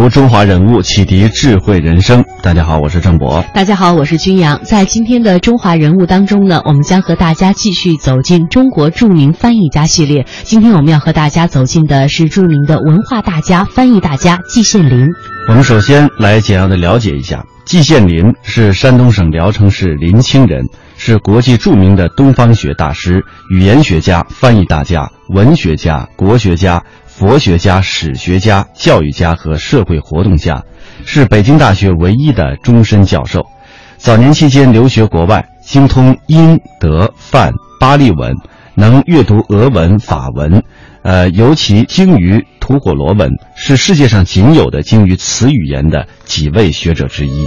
读中华人物，启迪智慧人生。大家好，我是郑博。大家好，我是军阳。在今天的中华人物当中呢，我们将和大家继续走进中国著名翻译家系列。今天我们要和大家走进的是著名的文化大家、翻译大家季羡林。我们首先来简要的了解一下，季羡林是山东省聊城市临清人，是国际著名的东方学大师、语言学家、翻译大家、文学家、国学家。佛学家、史学家、教育家和社会活动家，是北京大学唯一的终身教授。早年期间留学国外，精通英、德、梵、巴利文，能阅读俄文、法文，呃，尤其精于吐火罗文，是世界上仅有的精于此语言的几位学者之一。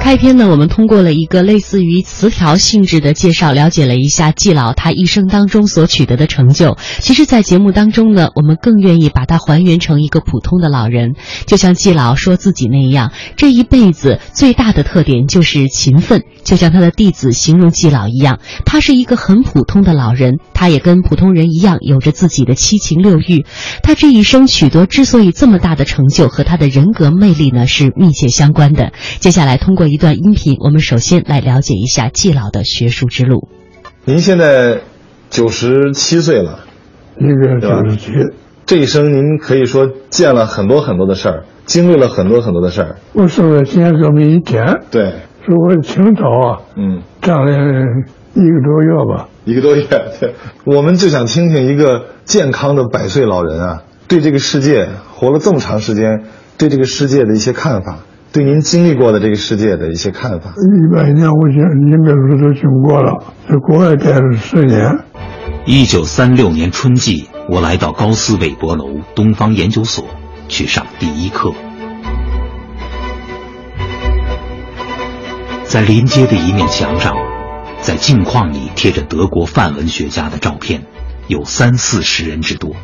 开篇呢，我们通过了一个类似于词条性质的介绍，了解了一下季老他一生当中所取得的成就。其实，在节目当中呢，我们更愿意把它还原成一个普通的老人，就像季老说自己那样，这一辈子最大的特点就是勤奋。就像他的弟子形容季老一样，他是一个很普通的老人，他也跟普通人一样，有着自己的七情六欲。他这一生取得之所以这么大的成就，和他的人格魅力呢是密切相关的。接下来通过。一段音频，我们首先来了解一下季老的学术之路。您现在九十七岁了，一个九十七，这一生您可以说见了很多很多的事儿，经历了很多很多的事儿。我受了建革命一天，对，是我清朝啊，嗯，站了一个多月吧，一个多月。对，我们就想听听一个健康的百岁老人啊，对这个世界活了这么长时间，对这个世界的一些看法。对您经历过的这个世界的一些看法。一百年，我想应该说都经过了，在国外待了十年。一九三六年春季，我来到高斯韦伯楼东方研究所去上第一课。在临街的一面墙上，在镜框里贴着德国范文学家的照片，有三四十人之多。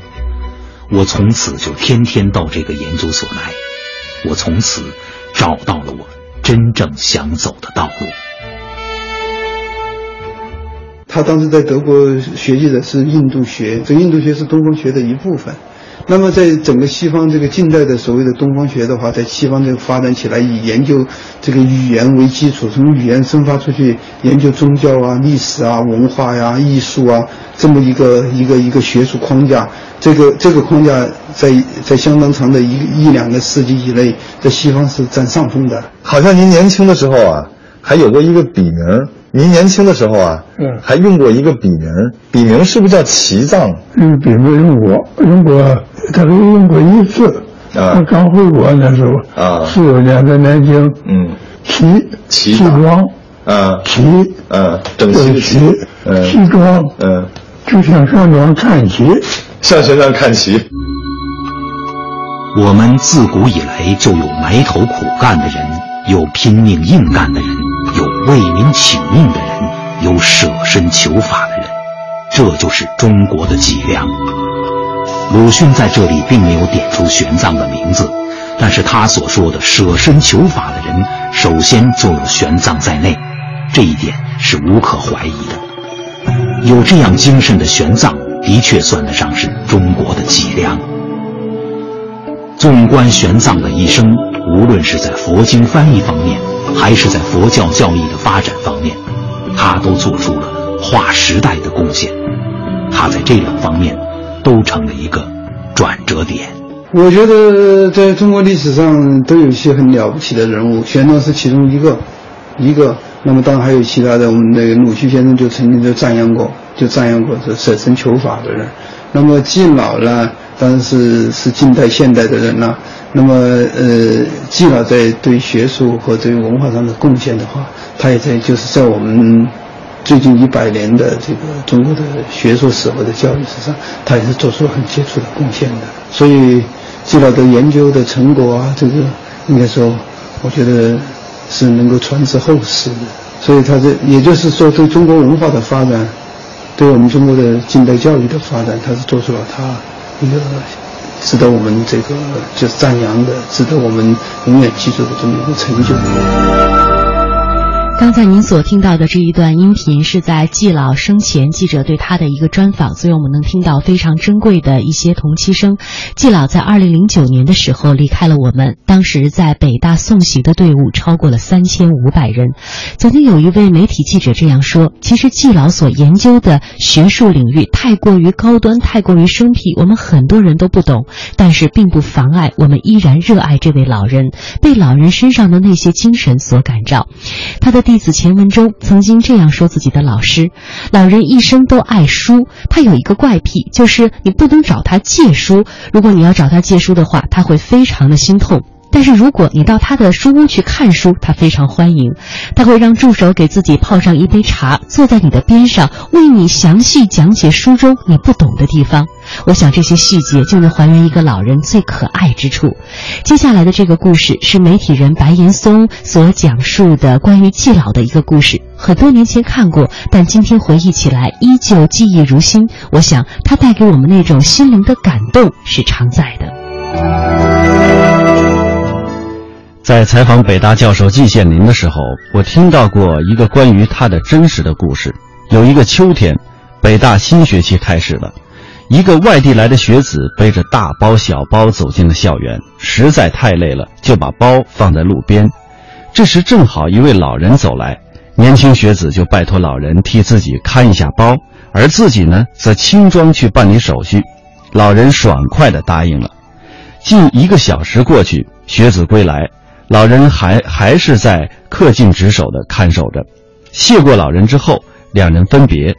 我从此就天天到这个研究所来。我从此。找到了我真正想走的道路。他当时在德国学习的是印度学，这印度学是东方学的一部分。那么，在整个西方这个近代的所谓的东方学的话，在西方这个发展起来，以研究这个语言为基础，从语言生发出去，研究宗教啊、历史啊、文化呀、艺术啊，这么一个一个一个学术框架。这个这个框架在在相当长的一一两个世纪以内，在西方是占上风的。好像您年轻的时候啊，还有过一个笔名。您年轻的时候啊，嗯，还用过一个笔名，笔名是不是叫齐藏？嗯，笔名用过，用过，他都用过一次。啊，刚回国那时候，啊，四六年在南京，嗯，齐齐装，啊，齐，啊，整齐的齐，嗯，西装，嗯，就向山庄看齐，向山庄看齐。我们自古以来就有埋头苦干的人，有拼命硬干的人。为民请命的人，有舍身求法的人，这就是中国的脊梁。鲁迅在这里并没有点出玄奘的名字，但是他所说的舍身求法的人，首先就有玄奘在内，这一点是无可怀疑的。有这样精神的玄奘，的确算得上是中国的脊梁。纵观玄奘的一生，无论是在佛经翻译方面，还是在佛教教义的发展方面，他都做出了划时代的贡献。他在这两方面都成了一个转折点。我觉得在中国历史上都有一些很了不起的人物，玄奘是其中一个，一个。那么当然还有其他的，我们那个鲁迅先生就曾经就赞扬过，就赞扬过这舍身求法的人。那么季老呢，当然是是近代现代的人了。那么，呃，季老在对学术和对文化上的贡献的话，他也在就是在我们最近一百年的这个中国的学术史或者教育史上，他也是做出了很杰出的贡献的。所以，季老的研究的成果啊，这个应该说，我觉得是能够传至后世的。所以，他这也就是说，对中国文化的发展，对我们中国的近代教育的发展，他是做出了他一个值得我们这个就是赞扬的、值得我们永远记住的这么一个成就。刚才您所听到的这一段音频是在季老生前记者对他的一个专访，所以我们能听到非常珍贵的一些同期声。季老在二零零九年的时候离开了我们，当时在北大送行的队伍超过了三千五百人。曾经有一位媒体记者这样说：“其实季老所研究的学术领域太过于高端，太过于生僻，我们很多人都不懂，但是并不妨碍我们依然热爱这位老人，被老人身上的那些精神所感召。”他的。弟子钱文忠曾经这样说自己的老师：“老人一生都爱书，他有一个怪癖，就是你不能找他借书。如果你要找他借书的话，他会非常的心痛。”但是如果你到他的书屋去看书，他非常欢迎，他会让助手给自己泡上一杯茶，坐在你的边上，为你详细讲解书中你不懂的地方。我想这些细节就能还原一个老人最可爱之处。接下来的这个故事是媒体人白岩松所讲述的关于季老的一个故事，很多年前看过，但今天回忆起来依旧记忆如新。我想他带给我们那种心灵的感动是常在的。在采访北大教授季羡林的时候，我听到过一个关于他的真实的故事。有一个秋天，北大新学期开始了，一个外地来的学子背着大包小包走进了校园，实在太累了，就把包放在路边。这时正好一位老人走来，年轻学子就拜托老人替自己看一下包，而自己呢，则轻装去办理手续。老人爽快地答应了。近一个小时过去，学子归来。老人还还是在恪尽职守的看守着，谢过老人之后，两人分别。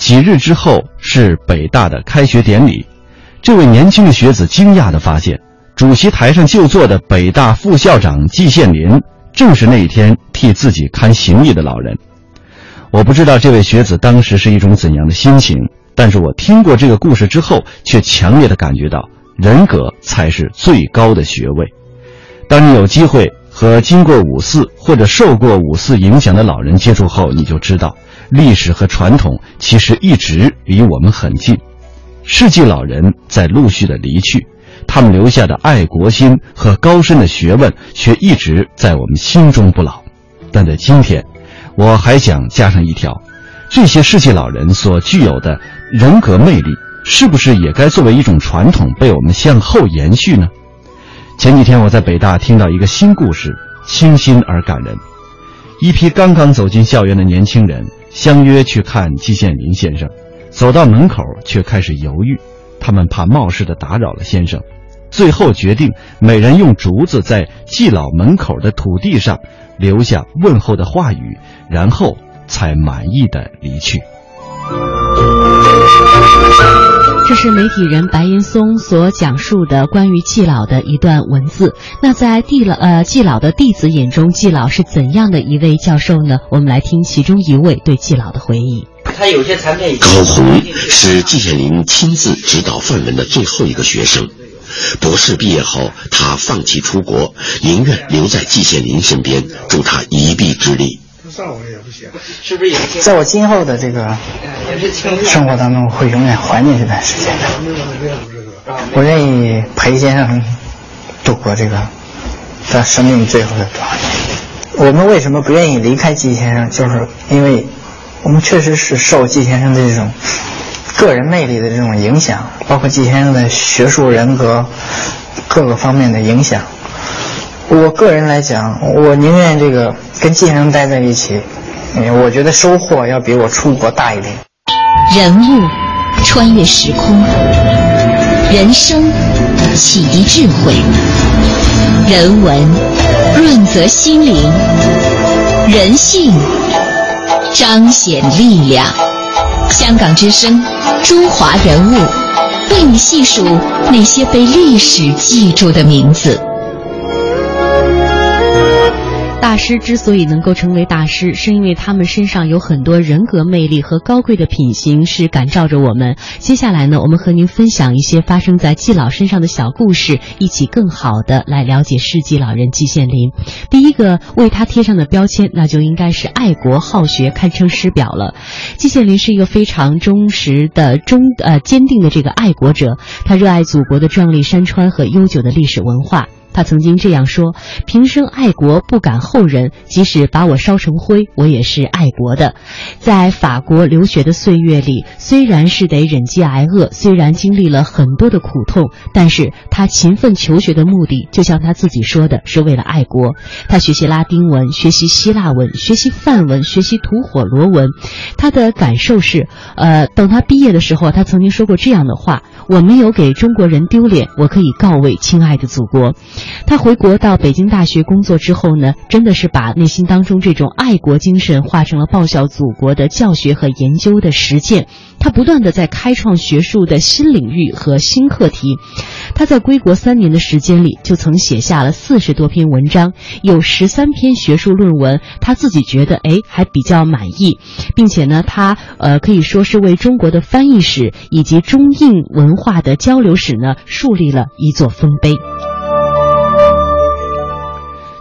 几日之后是北大的开学典礼，这位年轻的学子惊讶地发现，主席台上就坐的北大副校长季羡林，正是那一天替自己看行李的老人。我不知道这位学子当时是一种怎样的心情，但是我听过这个故事之后，却强烈的感觉到，人格才是最高的学位。当你有机会和经过五四或者受过五四影响的老人接触后，你就知道，历史和传统其实一直离我们很近。世纪老人在陆续的离去，他们留下的爱国心和高深的学问却一直在我们心中不老。但在今天，我还想加上一条：这些世纪老人所具有的人格魅力，是不是也该作为一种传统被我们向后延续呢？前几天我在北大听到一个新故事，清新而感人。一批刚刚走进校园的年轻人相约去看季羡林先生，走到门口却开始犹豫，他们怕冒失的打扰了先生，最后决定每人用竹子在季老门口的土地上留下问候的话语，然后才满意的离去。这是媒体人白岩松所讲述的关于季老的一段文字。那在季老呃季老的弟子眼中，季老是怎样的一位教授呢？我们来听其中一位对季老的回忆。他有些产品。高红是季羡林亲自指导范文的最后一个学生。博士毕业后，他放弃出国，宁愿留在季羡林身边，助他一臂之力。是不是也？在我今后的这个生活当中，会永远怀念这段时间的。我愿意陪先生度过这个他生命最后的多少年。我们为什么不愿意离开季先生？就是因为我们确实是受季先生的这种个人魅力的这种影响，包括季先生的学术人格各个方面的影响。我个人来讲，我宁愿这个跟晋生待在一起，我觉得收获要比我出国大一点。人物穿越时空，人生启迪智慧，人文润泽心灵，人性彰显力量。香港之声，中华人物，为你细数那些被历史记住的名字。大师之所以能够成为大师，是因为他们身上有很多人格魅力和高贵的品行，是感召着我们。接下来呢，我们和您分享一些发生在季老身上的小故事，一起更好的来了解世纪老人季羡林。第一个为他贴上的标签，那就应该是爱国好学，堪称师表了。季羡林是一个非常忠实的、忠呃坚定的这个爱国者，他热爱祖国的壮丽山川和悠久的历史文化。他曾经这样说：“平生爱国，不敢后人。即使把我烧成灰，我也是爱国的。”在法国留学的岁月里，虽然是得忍饥挨饿，虽然经历了很多的苦痛，但是他勤奋求学的目的，就像他自己说的，是为了爱国。他学习拉丁文，学习希腊文，学习梵文，学习吐火罗文。他的感受是：呃，等他毕业的时候，他曾经说过这样的话：“我没有给中国人丢脸，我可以告慰亲爱的祖国。”他回国到北京大学工作之后呢，真的是把内心当中这种爱国精神化成了报效祖国的教学和研究的实践。他不断的在开创学术的新领域和新课题。他在归国三年的时间里，就曾写下了四十多篇文章，有十三篇学术论文。他自己觉得，哎，还比较满意，并且呢，他呃可以说是为中国的翻译史以及中印文化的交流史呢树立了一座丰碑。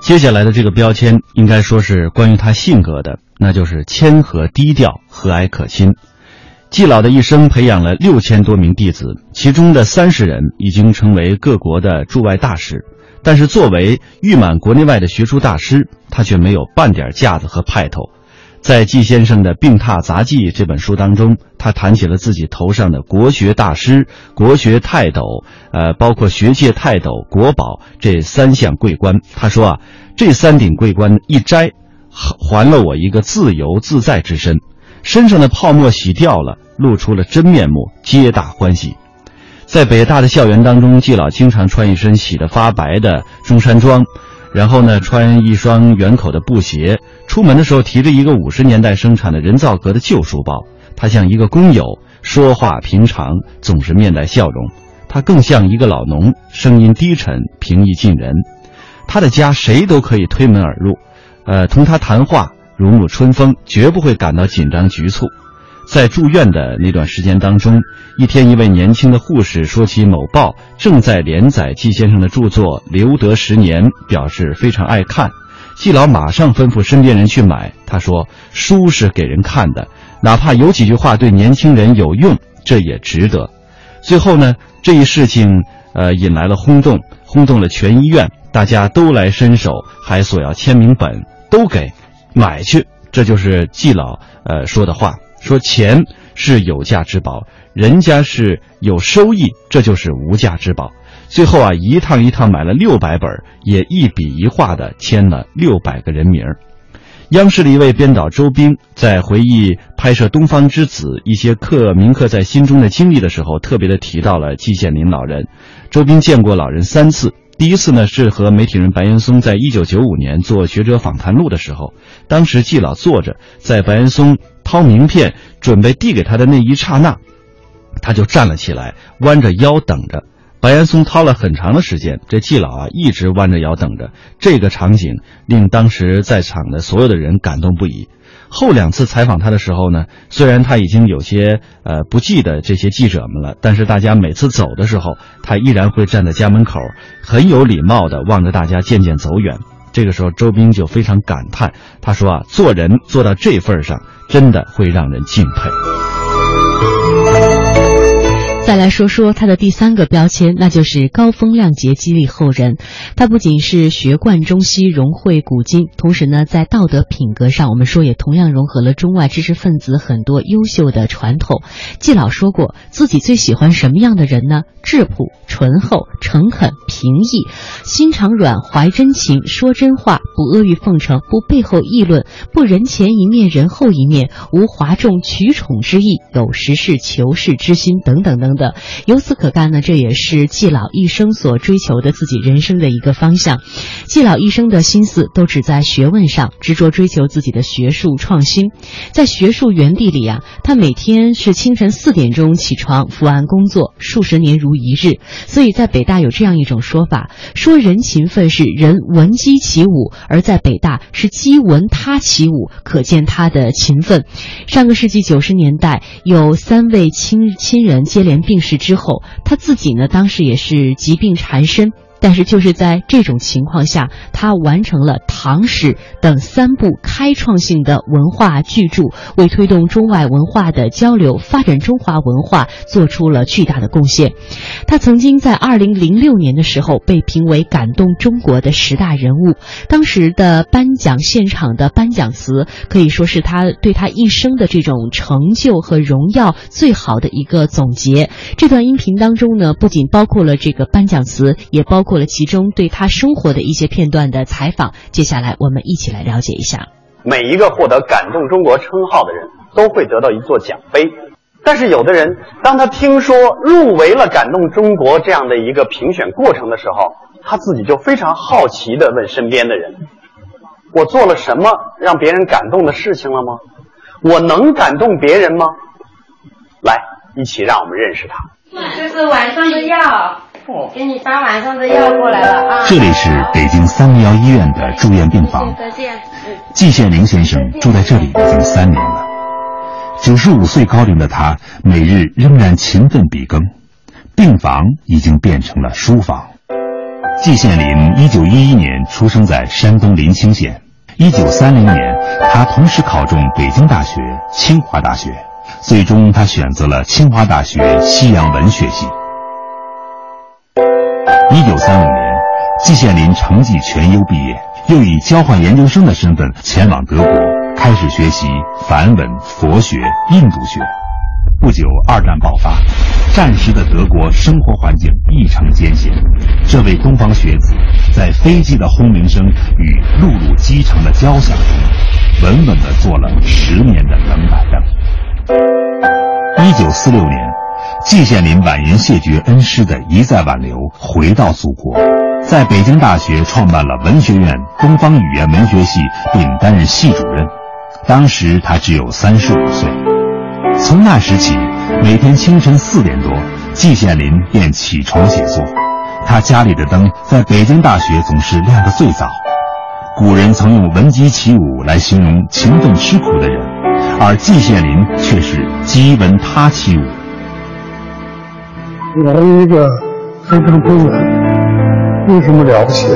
接下来的这个标签应该说是关于他性格的，那就是谦和低调、和蔼可亲。季老的一生培养了六千多名弟子，其中的三十人已经成为各国的驻外大使。但是作为誉满国内外的学术大师，他却没有半点架子和派头。在季先生的《病榻杂记》这本书当中，他谈起了自己头上的国学大师、国学泰斗，呃，包括学界泰斗、国宝这三项桂冠。他说啊，这三顶桂冠一摘，还了我一个自由自在之身，身上的泡沫洗掉了，露出了真面目，皆大欢喜。在北大的校园当中，季老经常穿一身洗得发白的中山装。然后呢，穿一双圆口的布鞋，出门的时候提着一个五十年代生产的人造革的旧书包。他像一个工友，说话平常，总是面带笑容。他更像一个老农，声音低沉，平易近人。他的家谁都可以推门而入，呃，同他谈话如沐春风，绝不会感到紧张局促。在住院的那段时间当中，一天，一位年轻的护士说起某报正在连载季先生的著作《留得十年》，表示非常爱看。季老马上吩咐身边人去买。他说：“书是给人看的，哪怕有几句话对年轻人有用，这也值得。”最后呢，这一事情呃引来了轰动，轰动了全医院，大家都来伸手，还索要签名本，都给买去。这就是季老呃说的话。说钱是有价之宝，人家是有收益，这就是无价之宝。最后啊，一趟一趟买了六百本，也一笔一画的签了六百个人名央视的一位编导周斌在回忆拍摄《东方之子》一些刻铭刻在心中的经历的时候，特别的提到了季羡林老人。周斌见过老人三次。第一次呢，是和媒体人白岩松在一九九五年做学者访谈录的时候，当时季老坐着，在白岩松掏名片准备递给他的那一刹那，他就站了起来，弯着腰等着。白岩松掏了很长的时间，这季老啊一直弯着腰等着。这个场景令当时在场的所有的人感动不已。后两次采访他的时候呢，虽然他已经有些呃不记得这些记者们了，但是大家每次走的时候，他依然会站在家门口，很有礼貌的望着大家渐渐走远。这个时候，周斌就非常感叹，他说啊，做人做到这份上，真的会让人敬佩。再来说说他的第三个标签，那就是高风亮节，激励后人。他不仅是学贯中西，融会古今，同时呢，在道德品格上，我们说也同样融合了中外知识分子很多优秀的传统。季老说过，自己最喜欢什么样的人呢？质朴、醇厚、诚恳、平易，心肠软，怀真情，说真话，不阿谀奉承，不背后议论，不人前一面人后一面，无哗众取宠之意，有实事求是之心，等等等。的，由此可干呢，这也是季老一生所追求的自己人生的一个方向。季老一生的心思都只在学问上，执着追求自己的学术创新。在学术园地里啊，他每天是清晨四点钟起床伏案工作，数十年如一日。所以在北大有这样一种说法，说人勤奋是人闻鸡起舞，而在北大是鸡闻他起舞，可见他的勤奋。上个世纪九十年代，有三位亲亲人接连病逝之后，他自己呢，当时也是疾病缠身。但是就是在这种情况下，他完成了《唐史》等三部开创性的文化巨著，为推动中外文化的交流、发展中华文化做出了巨大的贡献。他曾经在二零零六年的时候被评为感动中国的十大人物，当时的颁奖现场的颁奖词可以说是他对他一生的这种成就和荣耀最好的一个总结。这段音频当中呢，不仅包括了这个颁奖词，也包。括了其中对他生活的一些片段的采访，接下来我们一起来了解一下。每一个获得“感动中国”称号的人都会得到一座奖杯，但是有的人当他听说入围了“感动中国”这样的一个评选过程的时候，他自己就非常好奇地问身边的人：“我做了什么让别人感动的事情了吗？我能感动别人吗？”来，一起让我们认识他。这是晚上的药。给你发晚上的药过来了啊！这里是北京三零幺医院的住院病房。再见。季羡林先生住在这里已经三年了。九十五岁高龄的他，每日仍然勤奋笔耕。病房已经变成了书房。季羡林一九一一年出生在山东临清县。一九三零年，他同时考中北京大学、清华大学，最终他选择了清华大学西洋文学系。一九三五年，季羡林成绩全优毕业，又以交换研究生的身份前往德国，开始学习梵文、佛学、印度学。不久，二战爆发，战时的德国生活环境异常艰险。这位东方学子，在飞机的轰鸣声与陆路机场的交响中，稳稳地坐了十年的冷板凳。一九四六年。季羡林婉言谢绝恩师的一再挽留，回到祖国，在北京大学创办了文学院东方语言文学系，并担任系主任。当时他只有三十五岁。从那时起，每天清晨四点多，季羡林便起床写作。他家里的灯在北京大学总是亮得最早。古人曾用“闻鸡起舞”来形容勤奋吃苦的人，而季羡林却是“鸡闻他起舞”。我是一个非常普通，有什么了不起的？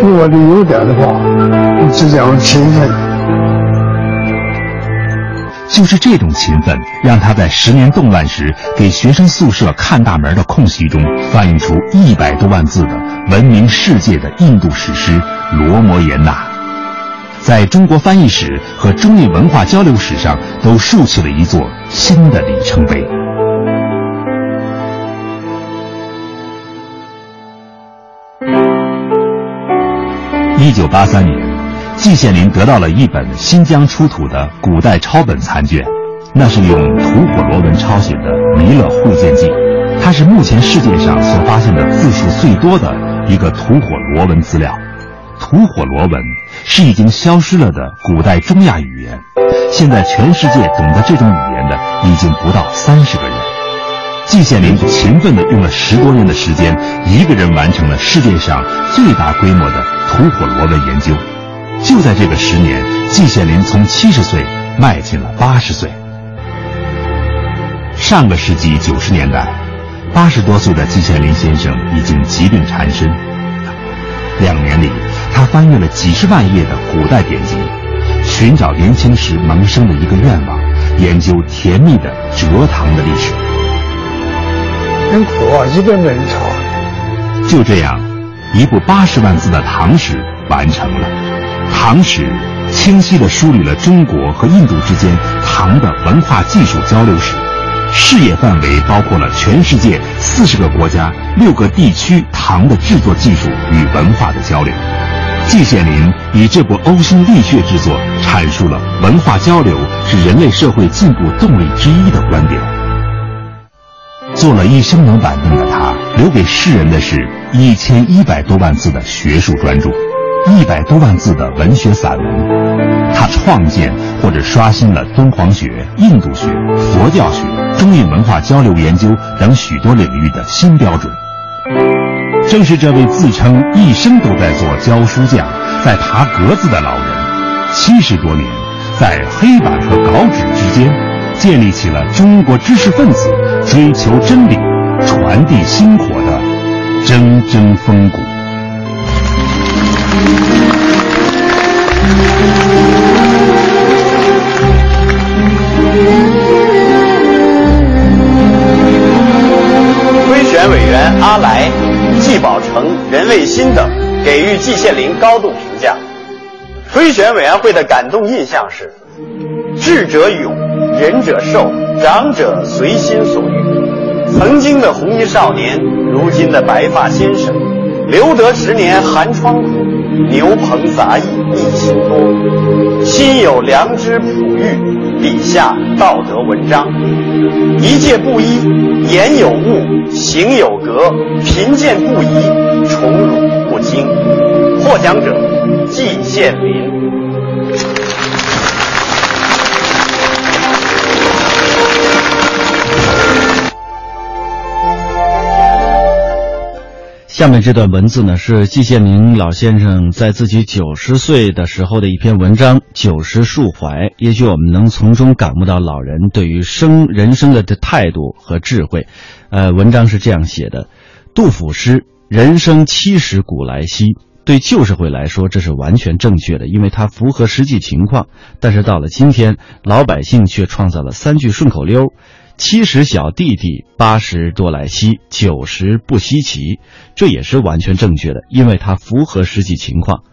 就我的优点的话，只讲勤奋。就是这种勤奋，让他在十年动乱时给学生宿舍看大门的空隙中，翻译出一百多万字的闻名世界的印度史诗《罗摩衍那》，在中国翻译史和中印文化交流史上都竖起了一座新的里程碑。一九八三年，季羡林得到了一本新疆出土的古代抄本残卷，那是用吐火罗文抄写的《弥勒会见记》，它是目前世界上所发现的字数最多的一个吐火罗文资料。吐火罗文是已经消失了的古代中亚语言，现在全世界懂得这种语言的已经不到三十个人。季羡林勤奋地用了十多年的时间，一个人完成了世界上最大规模的吐火罗文研究。就在这个十年，季羡林从七十岁迈进了八十岁。上个世纪九十年代，八十多岁的季羡林先生已经疾病缠身。两年里，他翻阅了几十万页的古代典籍，寻找年轻时萌生的一个愿望，研究甜蜜的蔗糖的历史。很苦啊，一本本抄。就这样，一部八十万字的《唐史》完成了。《唐史》清晰地梳理了中国和印度之间唐的文化技术交流史，视野范围包括了全世界四十个国家、六个地区唐的制作技术与文化的交流。季羡林以这部呕心沥血之作，阐述了文化交流是人类社会进步动力之一的观点。做了一生能板凳的他，留给世人的是一千一百多万字的学术专著。一百多万字的文学散文。他创建或者刷新了敦煌学、印度学、佛教学、中印文化交流研究等许多领域的新标准。正是这位自称一生都在做教书匠、在爬格子的老人，七十多年在黑板和稿纸之间，建立起了中国知识分子追求真理、传递薪火的铮铮风骨。推选委员阿来、季宝成、任卫新等给予季羡林高度评价。推选委员会的感动印象是：智者勇，仁者寿，长者随心所欲。曾经的红衣少年，如今的白发先生，留得十年寒窗苦，牛棚杂役一心多。心有良知朴玉，笔下道德文章。一介布衣，言有物，行有格，贫贱不移，宠辱不惊。获奖者季羡林。下面这段文字呢，是季羡林老先生在自己九十岁的时候的一篇文章《九十抒怀》。也许我们能从中感悟到老人对于生人生的态度和智慧。呃，文章是这样写的：杜甫诗“人生七十古来稀”，对旧社会来说这是完全正确的，因为它符合实际情况。但是到了今天，老百姓却创造了三句顺口溜。七十小弟弟，八十多来稀，九十不稀奇，这也是完全正确的，因为它符合实际情况。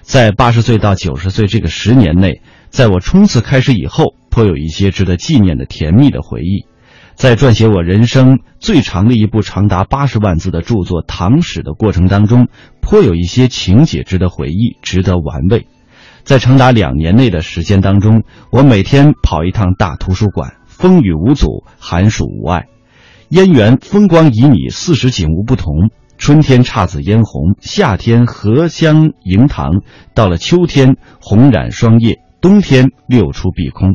在八十岁到九十岁这个十年内，在我冲刺开始以后，颇有一些值得纪念的甜蜜的回忆。在撰写我人生最长的一部长达八十万字的著作《唐史》的过程当中，颇有一些情节值得回忆，值得玩味。在长达两年内的时间当中，我每天跑一趟大图书馆。风雨无阻，寒暑无碍，燕园风光旖旎，四时景物不同。春天姹紫嫣红，夏天荷香盈堂，到了秋天红染霜叶，冬天六出碧空，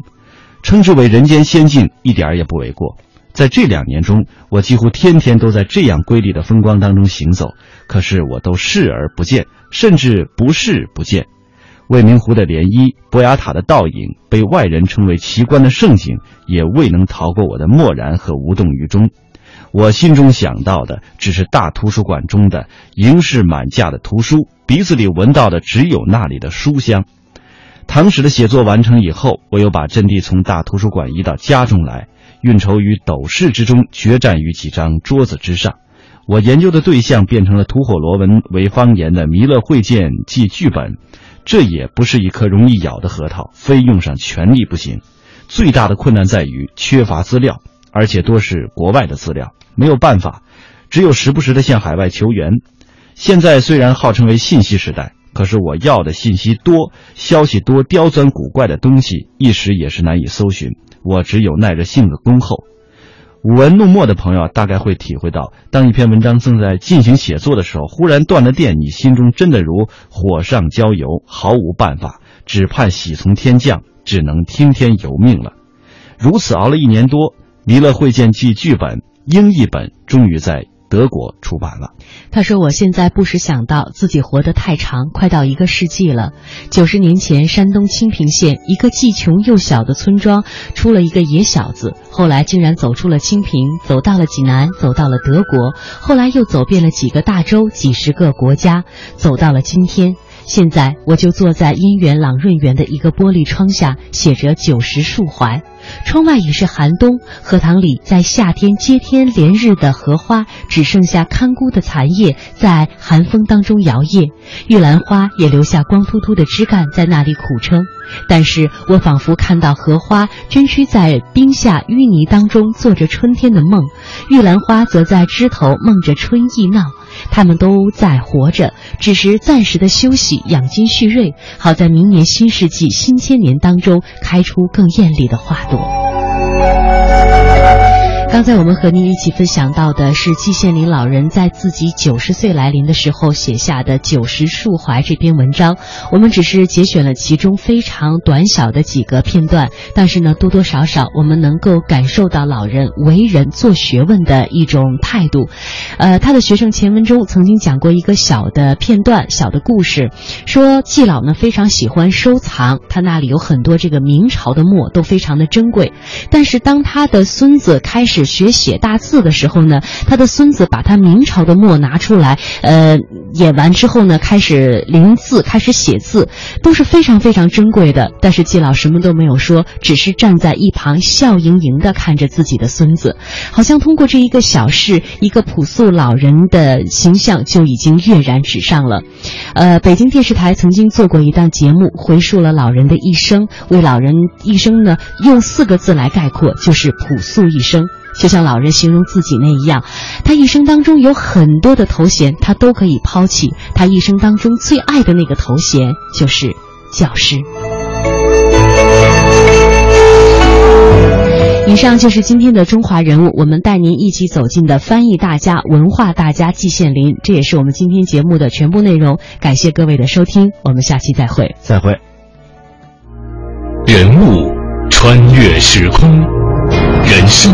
称之为人间仙境，一点也不为过。在这两年中，我几乎天天都在这样瑰丽的风光当中行走，可是我都视而不见，甚至不视不见。未名湖的涟漪，博雅塔的倒影，被外人称为奇观的盛景，也未能逃过我的漠然和无动于衷。我心中想到的，只是大图书馆中的盈室满架的图书，鼻子里闻到的只有那里的书香。唐史的写作完成以后，我又把阵地从大图书馆移到家中来，运筹于斗室之中，决战于几张桌子之上。我研究的对象变成了吐火罗文为方言的《弥勒会见记剧本》。这也不是一颗容易咬的核桃，非用上全力不行。最大的困难在于缺乏资料，而且多是国外的资料，没有办法，只有时不时的向海外求援。现在虽然号称为信息时代，可是我要的信息多、消息多、刁钻古怪的东西，一时也是难以搜寻。我只有耐着性子恭候。舞文弄墨的朋友大概会体会到，当一篇文章正在进行写作的时候，忽然断了电，你心中真的如火上浇油，毫无办法，只盼喜从天降，只能听天由命了。如此熬了一年多，《弥勒会见记》剧本英译本终于在。德国出版了。他说：“我现在不时想到自己活得太长，快到一个世纪了。九十年前，山东清平县一个既穷又小的村庄出了一个野小子，后来竟然走出了清平，走到了济南，走到了德国，后来又走遍了几个大洲、几十个国家，走到了今天。现在，我就坐在姻缘朗润园的一个玻璃窗下，写着九十树槐。”窗外已是寒冬，荷塘里在夏天接天连日的荷花只剩下看孤的残叶，在寒风当中摇曳。玉兰花也留下光秃秃的枝干在那里苦撑。但是我仿佛看到荷花真需在冰下淤泥当中做着春天的梦，玉兰花则在枝头梦着春意闹。他们都在活着，只是暂时的休息，养精蓄锐，好在明年新世纪、新千年当中开出更艳丽的花朵。刚才我们和您一起分享到的是季羡林老人在自己九十岁来临的时候写下的《九十述怀》这篇文章。我们只是节选了其中非常短小的几个片段，但是呢，多多少少我们能够感受到老人为人做学问的一种态度。呃，他的学生钱文中曾经讲过一个小的片段、小的故事，说季老呢非常喜欢收藏，他那里有很多这个明朝的墨，都非常的珍贵。但是当他的孙子开始只学写大字的时候呢，他的孙子把他明朝的墨拿出来，呃，演完之后呢，开始临字，开始写字，都是非常非常珍贵的。但是季老什么都没有说，只是站在一旁笑盈盈的看着自己的孙子，好像通过这一个小事，一个朴素老人的形象就已经跃然纸上了。呃，北京电视台曾经做过一档节目，回述了老人的一生，为老人一生呢用四个字来概括，就是朴素一生。就像老人形容自己那一样，他一生当中有很多的头衔，他都可以抛弃。他一生当中最爱的那个头衔就是教师。以上就是今天的中华人物，我们带您一起走进的翻译大家、文化大家季羡林。这也是我们今天节目的全部内容。感谢各位的收听，我们下期再会。再会。人物穿越时空，人生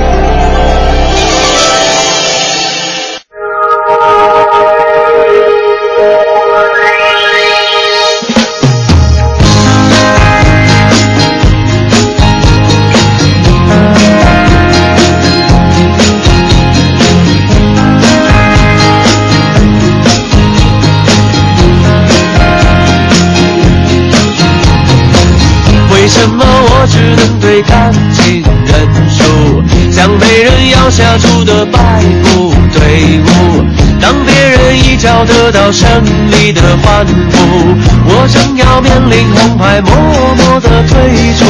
能对感情认输，像被人咬下注的白骨队伍？当别人一脚得到胜利的欢呼，我正要面临红牌，默默的退出。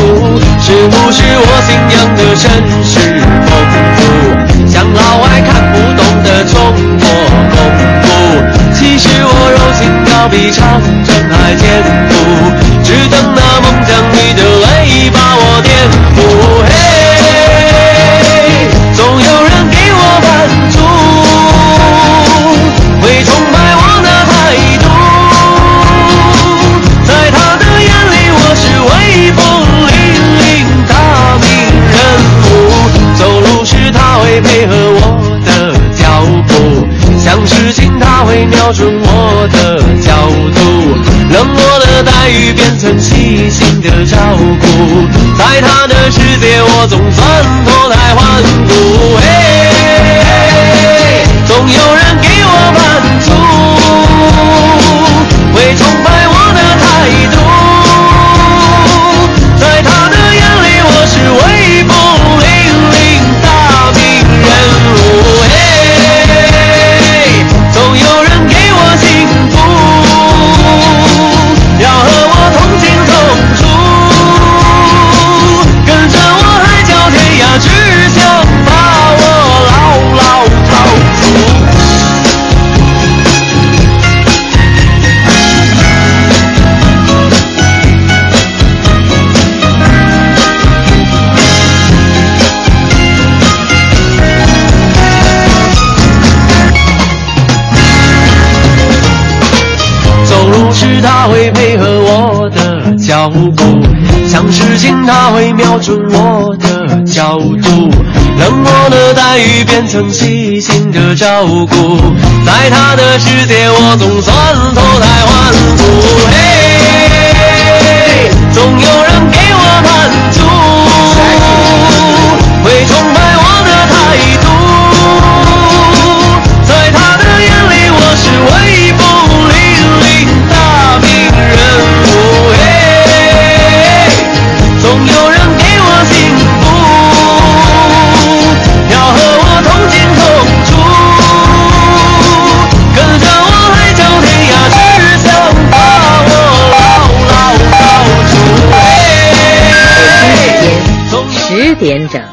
是不是我信仰的绅士风度，像老外看不懂的中国功夫？其实我柔情要比长征还艰苦，细心的照顾，在他的世界我总算他会配合我的脚步，想事情他会瞄准我的角度，冷漠的待遇变成细心的照顾，在他的世界我总算脱胎换骨。嘿，总有人给我满足，点整。